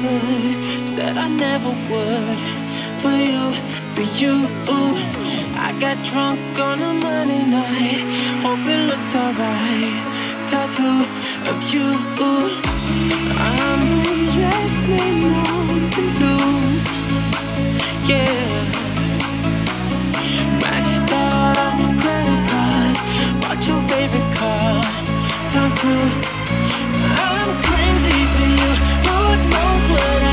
could. Said I never would. For you, for you. I got drunk on a Monday night. Hope it looks alright. Tattoo of you. I'm a yes man on the loose. Yeah. Maxed out on my credit cards. Bought your favorite car. Times two. I'm crazy what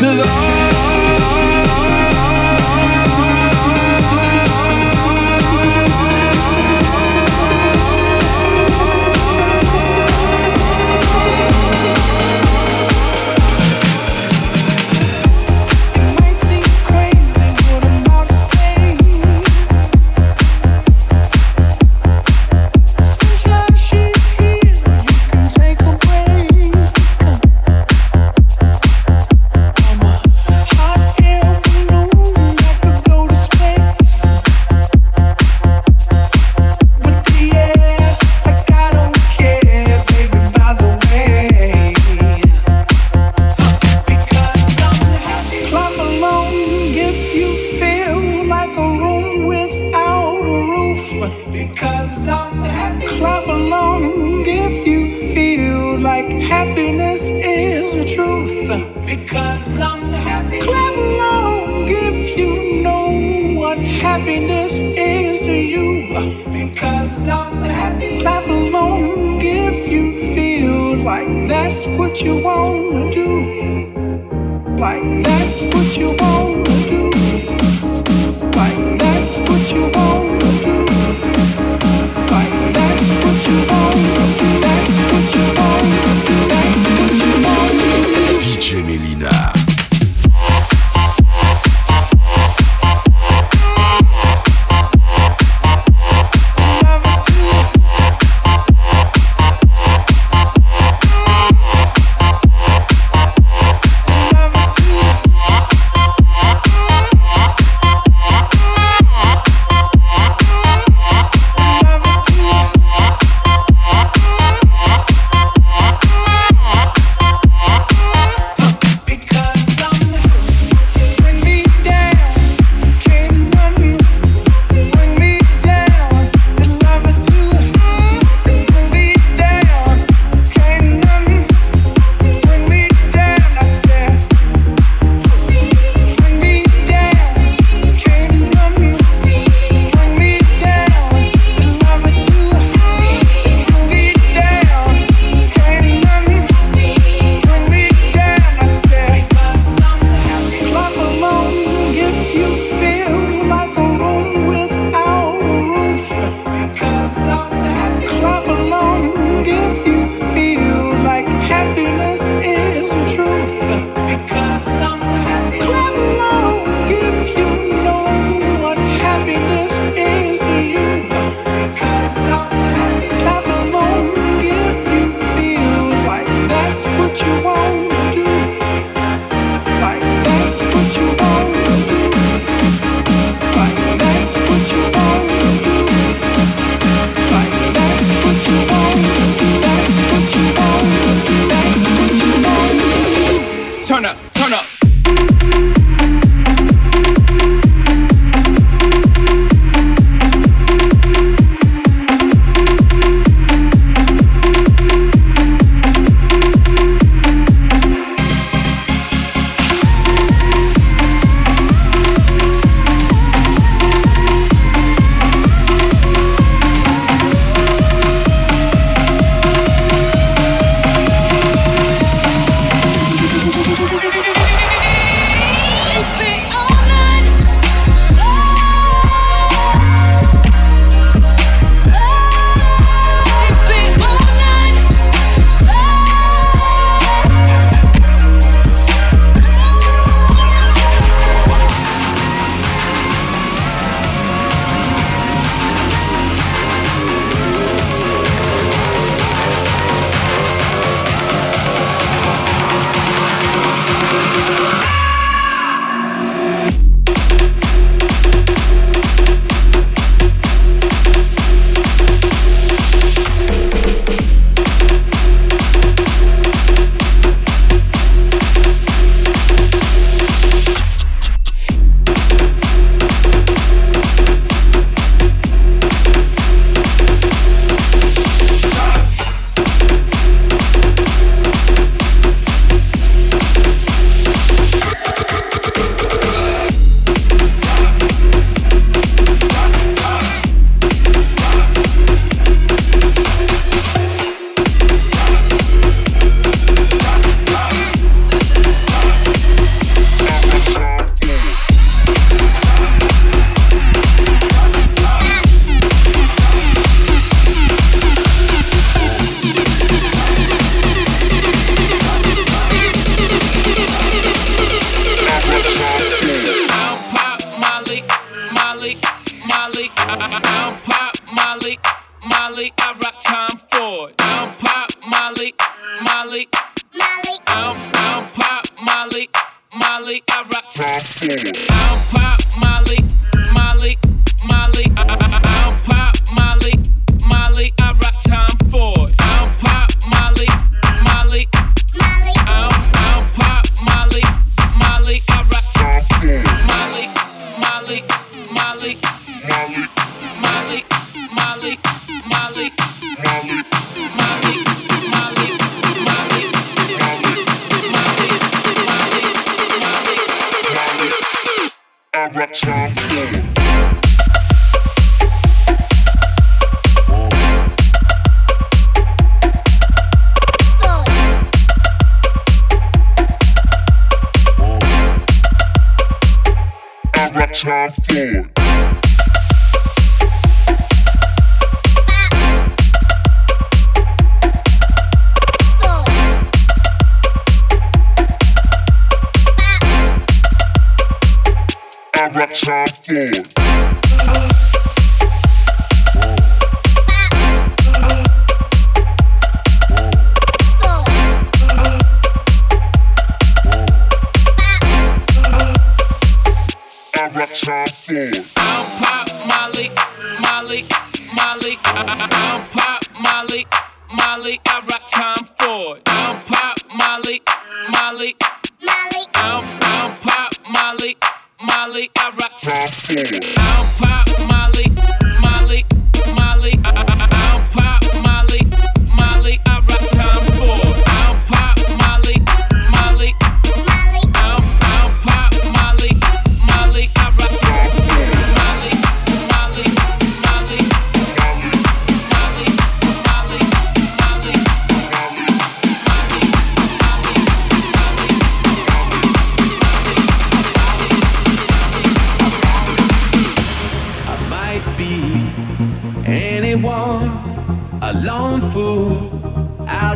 Cause all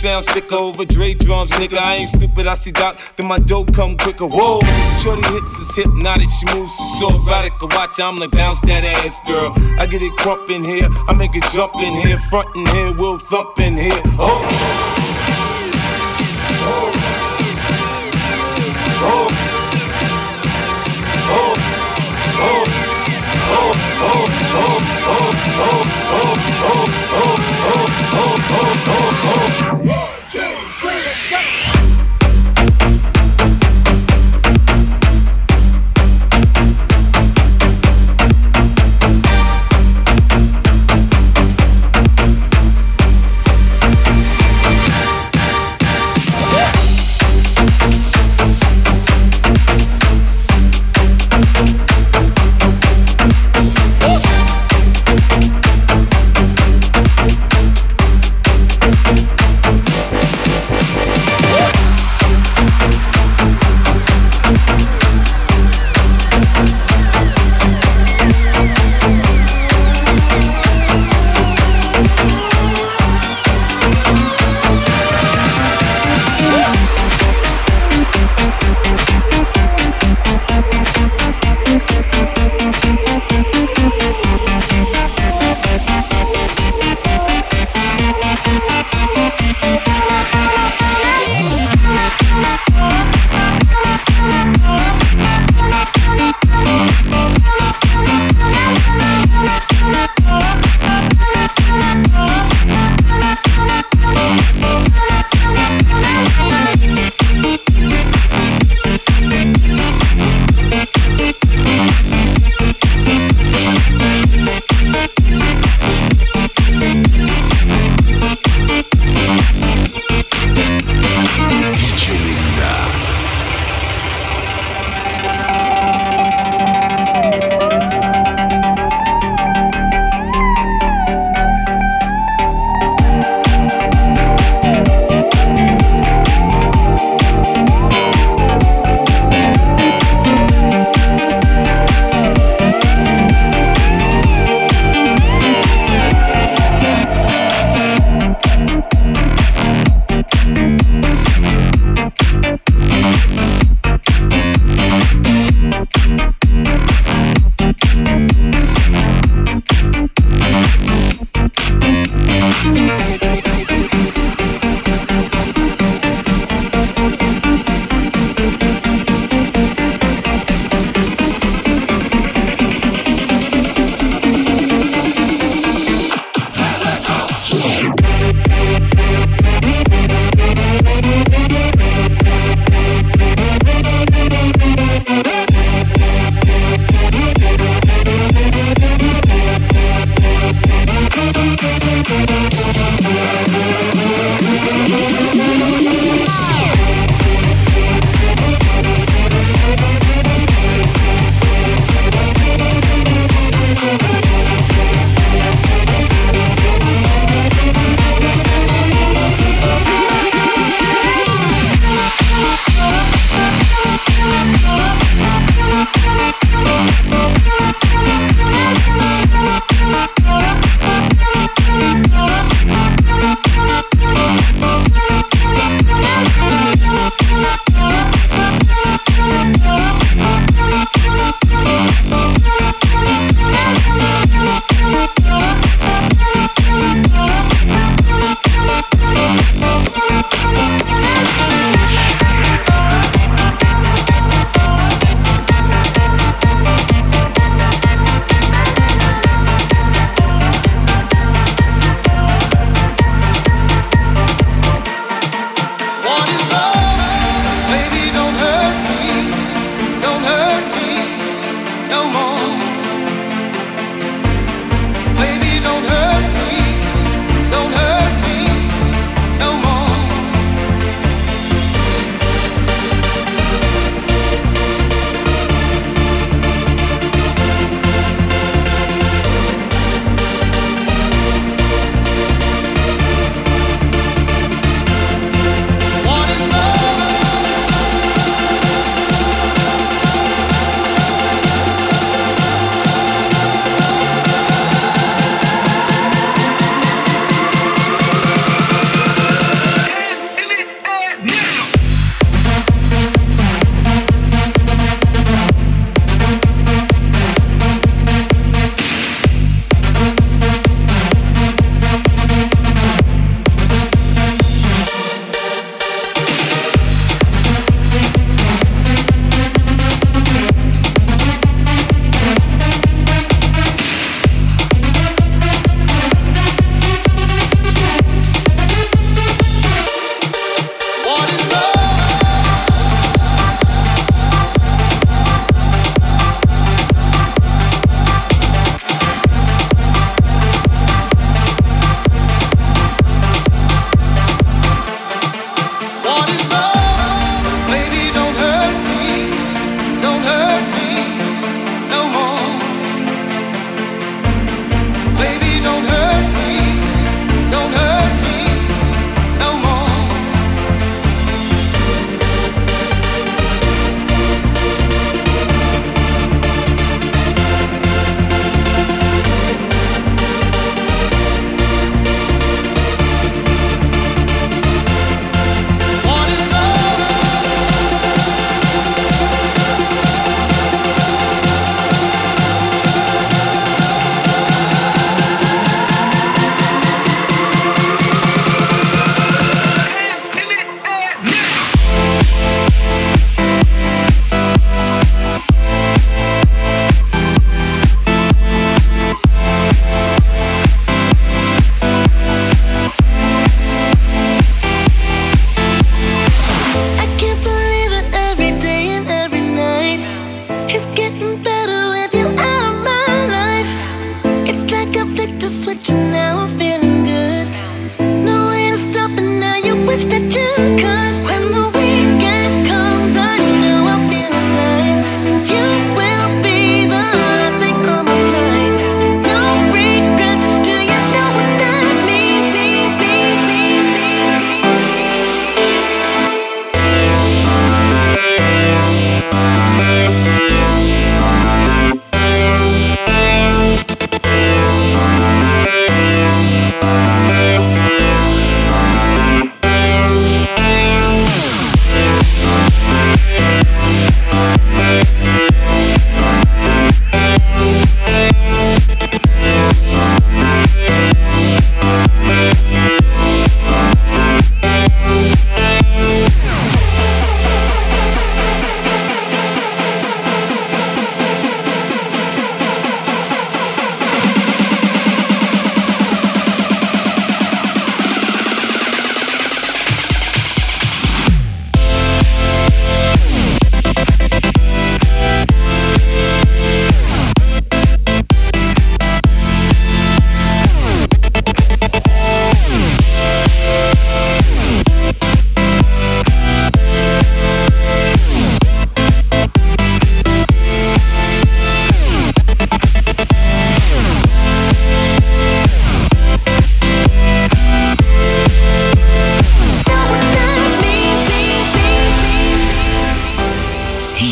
Sound sick over Dre drums, nigga. I ain't stupid, I see Doc, then my dope come quicker. Whoa, shorty hips is hypnotic, she moves, so erotic. Watch, I'm like bounce that ass, girl. I get it crump in here, I make it jump in here, front in here, we'll thump in here. Oh. Oh. Oh. Oh. Oh. Oh. Oh. Oh. Oh. Oh. Oh. Oh. Oh. Oh. Oh. Oh. Oh.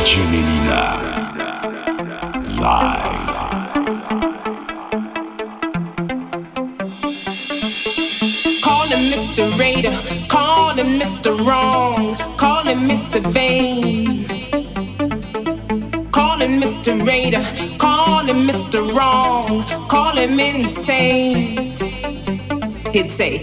DJ Melyna. Live. Call him Mr. Raider. Call him Mr. Wrong. Call him Mr. Vain. Call him Mr. Raider. Call him Mr. Wrong. Call him insane. He'd say,